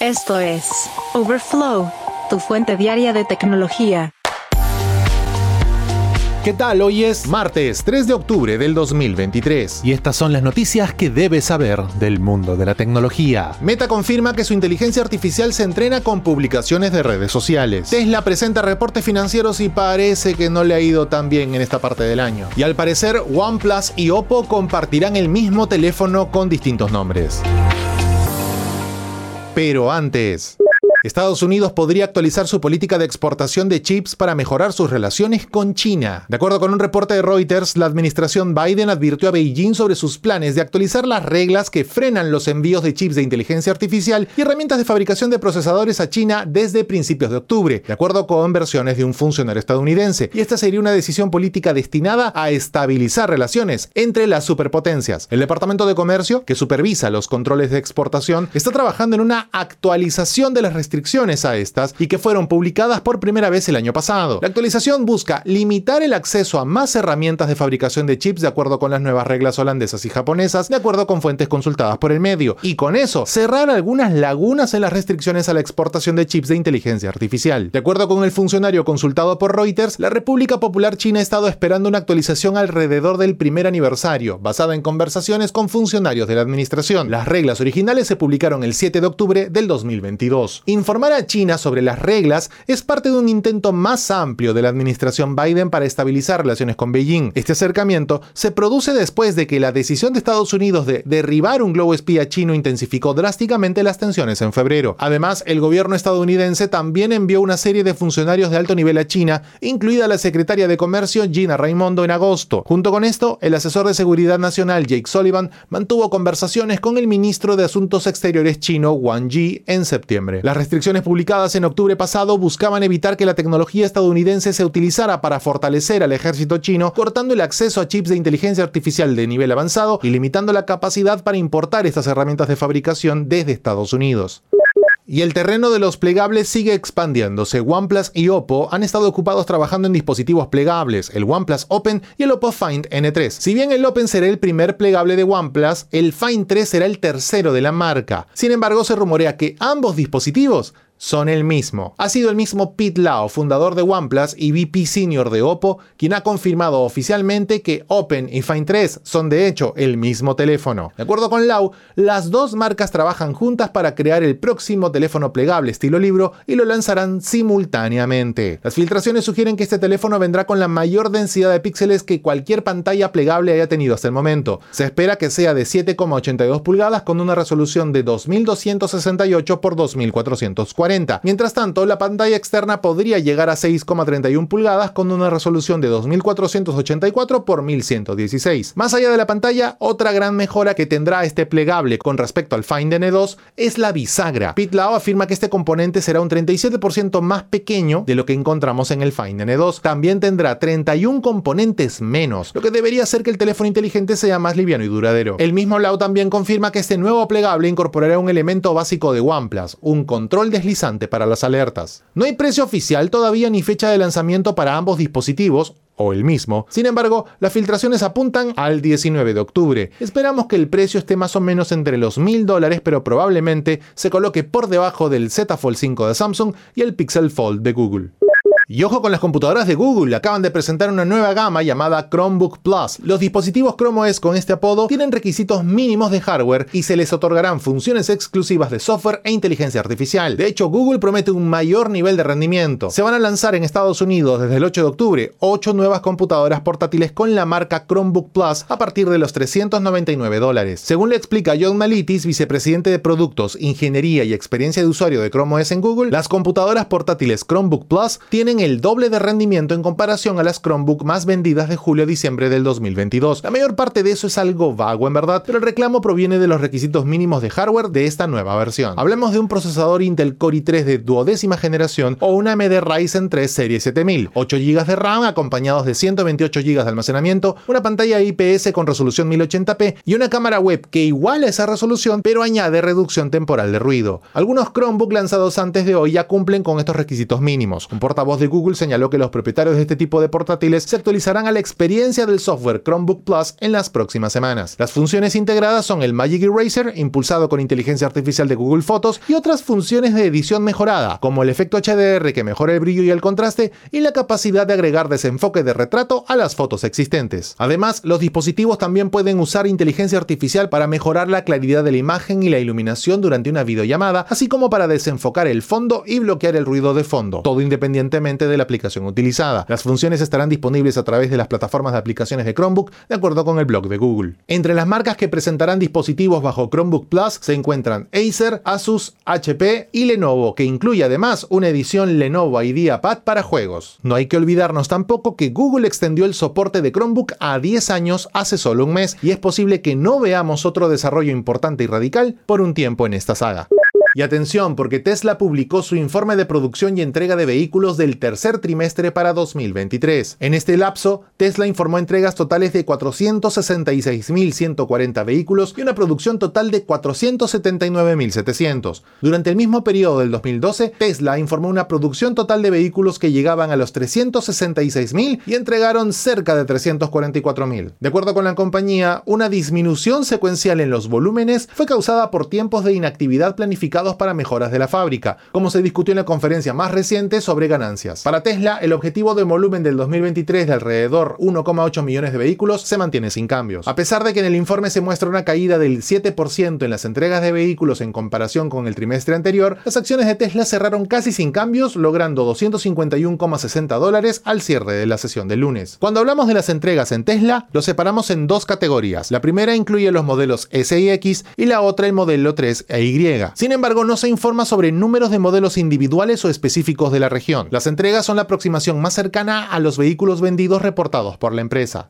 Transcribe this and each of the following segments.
Esto es Overflow, tu fuente diaria de tecnología. ¿Qué tal? Hoy es martes 3 de octubre del 2023 y estas son las noticias que debes saber del mundo de la tecnología. Meta confirma que su inteligencia artificial se entrena con publicaciones de redes sociales. Tesla presenta reportes financieros y parece que no le ha ido tan bien en esta parte del año. Y al parecer OnePlus y Oppo compartirán el mismo teléfono con distintos nombres. Pero antes... Estados Unidos podría actualizar su política de exportación de chips para mejorar sus relaciones con China. De acuerdo con un reporte de Reuters, la administración Biden advirtió a Beijing sobre sus planes de actualizar las reglas que frenan los envíos de chips de inteligencia artificial y herramientas de fabricación de procesadores a China desde principios de octubre, de acuerdo con versiones de un funcionario estadounidense. Y esta sería una decisión política destinada a estabilizar relaciones entre las superpotencias. El Departamento de Comercio, que supervisa los controles de exportación, está trabajando en una actualización de las restricciones restricciones a estas y que fueron publicadas por primera vez el año pasado. La actualización busca limitar el acceso a más herramientas de fabricación de chips de acuerdo con las nuevas reglas holandesas y japonesas, de acuerdo con fuentes consultadas por el medio, y con eso cerrar algunas lagunas en las restricciones a la exportación de chips de inteligencia artificial. De acuerdo con el funcionario consultado por Reuters, la República Popular China ha estado esperando una actualización alrededor del primer aniversario, basada en conversaciones con funcionarios de la administración. Las reglas originales se publicaron el 7 de octubre del 2022. Informar a China sobre las reglas es parte de un intento más amplio de la administración Biden para estabilizar relaciones con Beijing. Este acercamiento se produce después de que la decisión de Estados Unidos de derribar un globo espía chino intensificó drásticamente las tensiones en febrero. Además, el gobierno estadounidense también envió una serie de funcionarios de alto nivel a China, incluida la secretaria de Comercio Gina Raimondo en agosto. Junto con esto, el asesor de Seguridad Nacional Jake Sullivan mantuvo conversaciones con el ministro de Asuntos Exteriores chino Wang Yi en septiembre. Restricciones publicadas en octubre pasado buscaban evitar que la tecnología estadounidense se utilizara para fortalecer al ejército chino, cortando el acceso a chips de inteligencia artificial de nivel avanzado y limitando la capacidad para importar estas herramientas de fabricación desde Estados Unidos. Y el terreno de los plegables sigue expandiéndose. OnePlus y Oppo han estado ocupados trabajando en dispositivos plegables, el OnePlus Open y el Oppo Find N3. Si bien el Open será el primer plegable de OnePlus, el Find 3 será el tercero de la marca. Sin embargo, se rumorea que ambos dispositivos son el mismo. Ha sido el mismo Pete Lau, fundador de OnePlus y VP Senior de Oppo, quien ha confirmado oficialmente que Open y Find 3 son de hecho el mismo teléfono. De acuerdo con Lau, las dos marcas trabajan juntas para crear el próximo teléfono plegable estilo libro y lo lanzarán simultáneamente. Las filtraciones sugieren que este teléfono vendrá con la mayor densidad de píxeles que cualquier pantalla plegable haya tenido hasta el momento. Se espera que sea de 7,82 pulgadas con una resolución de 2268 x 2440 Mientras tanto, la pantalla externa podría llegar a 6,31 pulgadas con una resolución de 2484 x 1116. Más allá de la pantalla, otra gran mejora que tendrá este plegable con respecto al Find N2 es la bisagra. Pitlao afirma que este componente será un 37% más pequeño de lo que encontramos en el Find N2. También tendrá 31 componentes menos, lo que debería hacer que el teléfono inteligente sea más liviano y duradero. El mismo Lau también confirma que este nuevo plegable incorporará un elemento básico de OnePlus, un control deslizante para las alertas. No hay precio oficial todavía ni fecha de lanzamiento para ambos dispositivos, o el mismo. Sin embargo, las filtraciones apuntan al 19 de octubre. Esperamos que el precio esté más o menos entre los 1000 dólares, pero probablemente se coloque por debajo del Z Fold 5 de Samsung y el Pixel Fold de Google. Y ojo con las computadoras de Google, acaban de presentar una nueva gama llamada Chromebook Plus. Los dispositivos Chrome OS con este apodo tienen requisitos mínimos de hardware y se les otorgarán funciones exclusivas de software e inteligencia artificial. De hecho, Google promete un mayor nivel de rendimiento. Se van a lanzar en Estados Unidos desde el 8 de octubre 8 nuevas computadoras portátiles con la marca Chromebook Plus a partir de los 399 dólares. Según le explica John Malitis, vicepresidente de productos, ingeniería y experiencia de usuario de Chrome OS en Google, las computadoras portátiles Chromebook Plus tienen el doble de rendimiento en comparación a las Chromebook más vendidas de julio a diciembre del 2022. La mayor parte de eso es algo vago en verdad, pero el reclamo proviene de los requisitos mínimos de hardware de esta nueva versión. Hablemos de un procesador Intel Core i3 de duodécima generación o una AMD Ryzen 3 Serie 7000, 8 GB de RAM acompañados de 128 GB de almacenamiento, una pantalla IPS con resolución 1080p y una cámara web que iguala esa resolución pero añade reducción temporal de ruido. Algunos Chromebook lanzados antes de hoy ya cumplen con estos requisitos mínimos. Un portavoz de Google señaló que los propietarios de este tipo de portátiles se actualizarán a la experiencia del software Chromebook Plus en las próximas semanas. Las funciones integradas son el Magic Eraser, impulsado con inteligencia artificial de Google Photos, y otras funciones de edición mejorada, como el efecto HDR que mejora el brillo y el contraste, y la capacidad de agregar desenfoque de retrato a las fotos existentes. Además, los dispositivos también pueden usar inteligencia artificial para mejorar la claridad de la imagen y la iluminación durante una videollamada, así como para desenfocar el fondo y bloquear el ruido de fondo, todo independientemente de la aplicación utilizada. Las funciones estarán disponibles a través de las plataformas de aplicaciones de Chromebook, de acuerdo con el blog de Google. Entre las marcas que presentarán dispositivos bajo Chromebook Plus se encuentran Acer, Asus, HP y Lenovo, que incluye además una edición Lenovo IdeaPad para juegos. No hay que olvidarnos tampoco que Google extendió el soporte de Chromebook a 10 años hace solo un mes y es posible que no veamos otro desarrollo importante y radical por un tiempo en esta saga. Y atención, porque Tesla publicó su informe de producción y entrega de vehículos del tercer trimestre para 2023. En este lapso, Tesla informó entregas totales de 466.140 vehículos y una producción total de 479.700. Durante el mismo periodo del 2012, Tesla informó una producción total de vehículos que llegaban a los 366.000 y entregaron cerca de 344.000. De acuerdo con la compañía, una disminución secuencial en los volúmenes fue causada por tiempos de inactividad planificada para mejoras de la fábrica, como se discutió en la conferencia más reciente sobre ganancias. Para Tesla, el objetivo de volumen del 2023 de alrededor 1,8 millones de vehículos se mantiene sin cambios. A pesar de que en el informe se muestra una caída del 7% en las entregas de vehículos en comparación con el trimestre anterior, las acciones de Tesla cerraron casi sin cambios, logrando 251,60 dólares al cierre de la sesión del lunes. Cuando hablamos de las entregas en Tesla, lo separamos en dos categorías. La primera incluye los modelos S y X y la otra el modelo 3 e Y. Sin embargo, no se informa sobre números de modelos individuales o específicos de la región. Las entregas son la aproximación más cercana a los vehículos vendidos reportados por la empresa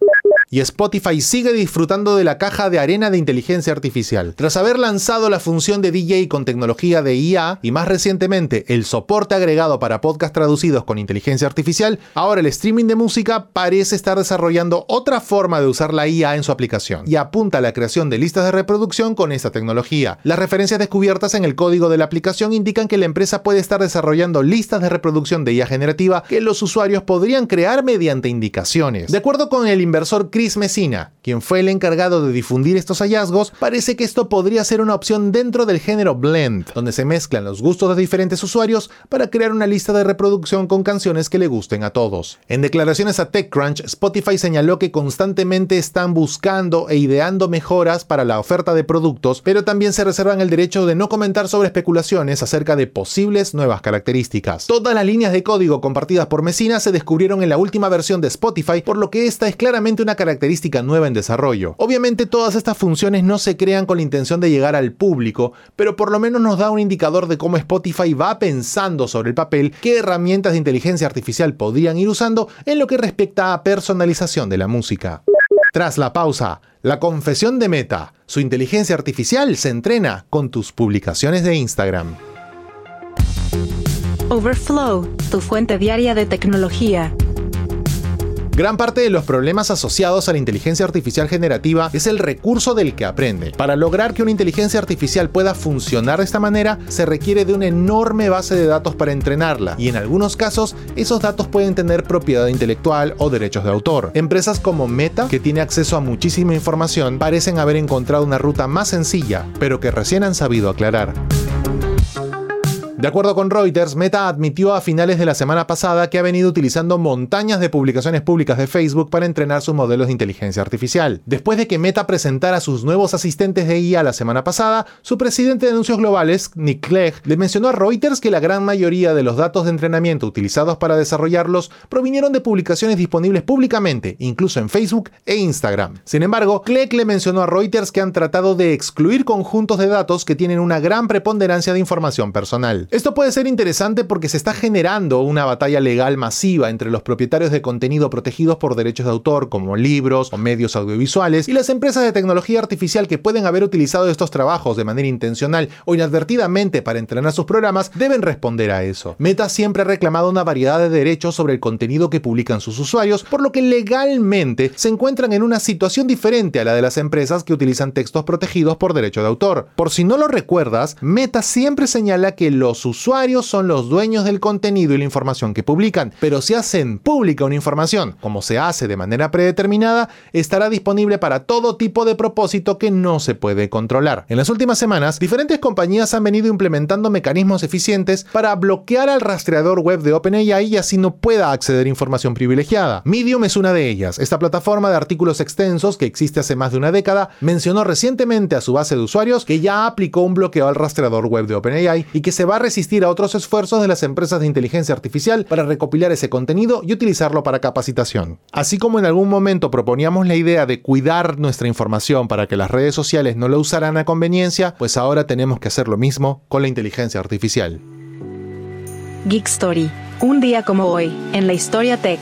y Spotify sigue disfrutando de la caja de arena de inteligencia artificial. Tras haber lanzado la función de DJ con tecnología de IA y más recientemente el soporte agregado para podcasts traducidos con inteligencia artificial, ahora el streaming de música parece estar desarrollando otra forma de usar la IA en su aplicación y apunta a la creación de listas de reproducción con esta tecnología. Las referencias descubiertas en el código de la aplicación indican que la empresa puede estar desarrollando listas de reproducción de IA generativa que los usuarios podrían crear mediante indicaciones. De acuerdo con el inversor Messina, quien fue el encargado de difundir estos hallazgos, parece que esto podría ser una opción dentro del género blend, donde se mezclan los gustos de diferentes usuarios para crear una lista de reproducción con canciones que le gusten a todos. En declaraciones a TechCrunch, Spotify señaló que constantemente están buscando e ideando mejoras para la oferta de productos, pero también se reservan el derecho de no comentar sobre especulaciones acerca de posibles nuevas características. Todas las líneas de código compartidas por Messina se descubrieron en la última versión de Spotify, por lo que esta es claramente una característica característica nueva en desarrollo. Obviamente todas estas funciones no se crean con la intención de llegar al público, pero por lo menos nos da un indicador de cómo Spotify va pensando sobre el papel qué herramientas de inteligencia artificial podrían ir usando en lo que respecta a personalización de la música. Tras la pausa, la confesión de Meta, su inteligencia artificial se entrena con tus publicaciones de Instagram. Overflow, tu fuente diaria de tecnología. Gran parte de los problemas asociados a la inteligencia artificial generativa es el recurso del que aprende. Para lograr que una inteligencia artificial pueda funcionar de esta manera, se requiere de una enorme base de datos para entrenarla, y en algunos casos, esos datos pueden tener propiedad intelectual o derechos de autor. Empresas como Meta, que tiene acceso a muchísima información, parecen haber encontrado una ruta más sencilla, pero que recién han sabido aclarar. De acuerdo con Reuters, Meta admitió a finales de la semana pasada que ha venido utilizando montañas de publicaciones públicas de Facebook para entrenar sus modelos de inteligencia artificial. Después de que Meta presentara sus nuevos asistentes de IA la semana pasada, su presidente de anuncios globales, Nick Clegg, le mencionó a Reuters que la gran mayoría de los datos de entrenamiento utilizados para desarrollarlos provinieron de publicaciones disponibles públicamente, incluso en Facebook e Instagram. Sin embargo, Clegg le mencionó a Reuters que han tratado de excluir conjuntos de datos que tienen una gran preponderancia de información personal. Esto puede ser interesante porque se está generando una batalla legal masiva entre los propietarios de contenido protegidos por derechos de autor, como libros o medios audiovisuales, y las empresas de tecnología artificial que pueden haber utilizado estos trabajos de manera intencional o inadvertidamente para entrenar sus programas, deben responder a eso. Meta siempre ha reclamado una variedad de derechos sobre el contenido que publican sus usuarios, por lo que legalmente se encuentran en una situación diferente a la de las empresas que utilizan textos protegidos por derecho de autor. Por si no lo recuerdas, Meta siempre señala que los los usuarios son los dueños del contenido y la información que publican, pero si hacen pública una información, como se hace de manera predeterminada, estará disponible para todo tipo de propósito que no se puede controlar. En las últimas semanas, diferentes compañías han venido implementando mecanismos eficientes para bloquear al rastreador web de OpenAI y así no pueda acceder a información privilegiada. Medium es una de ellas. Esta plataforma de artículos extensos que existe hace más de una década mencionó recientemente a su base de usuarios que ya aplicó un bloqueo al rastreador web de OpenAI y que se va a resistir a otros esfuerzos de las empresas de inteligencia artificial para recopilar ese contenido y utilizarlo para capacitación. Así como en algún momento proponíamos la idea de cuidar nuestra información para que las redes sociales no la usaran a conveniencia, pues ahora tenemos que hacer lo mismo con la inteligencia artificial. Geek Story. Un día como hoy, en la historia tech.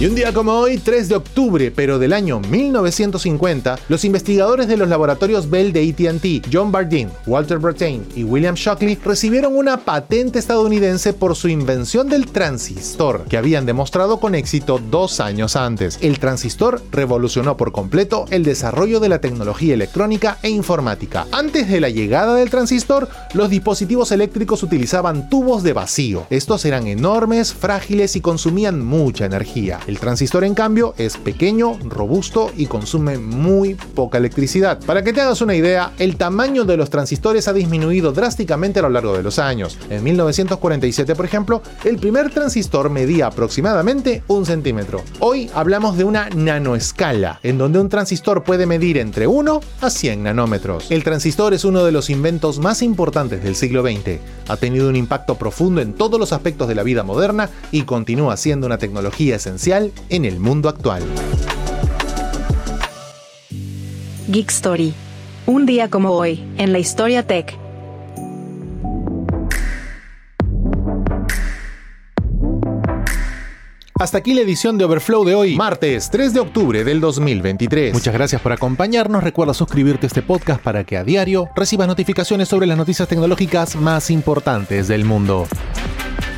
Y un día como hoy, 3 de octubre, pero del año 1950, los investigadores de los laboratorios Bell de ATT, John Bardeen, Walter Brattain y William Shockley, recibieron una patente estadounidense por su invención del transistor, que habían demostrado con éxito dos años antes. El transistor revolucionó por completo el desarrollo de la tecnología electrónica e informática. Antes de la llegada del transistor, los dispositivos eléctricos utilizaban tubos de vacío. Estos eran enormes, frágiles y consumían mucha energía. El transistor, en cambio, es pequeño, robusto y consume muy poca electricidad. Para que te hagas una idea, el tamaño de los transistores ha disminuido drásticamente a lo largo de los años. En 1947, por ejemplo, el primer transistor medía aproximadamente un centímetro. Hoy hablamos de una nanoescala, en donde un transistor puede medir entre 1 a 100 nanómetros. El transistor es uno de los inventos más importantes del siglo XX. Ha tenido un impacto profundo en todos los aspectos de la vida moderna y continúa siendo una tecnología esencial en el mundo actual. Geek Story. Un día como hoy, en la historia tech. Hasta aquí la edición de Overflow de hoy, martes 3 de octubre del 2023. Muchas gracias por acompañarnos. Recuerda suscribirte a este podcast para que a diario recibas notificaciones sobre las noticias tecnológicas más importantes del mundo.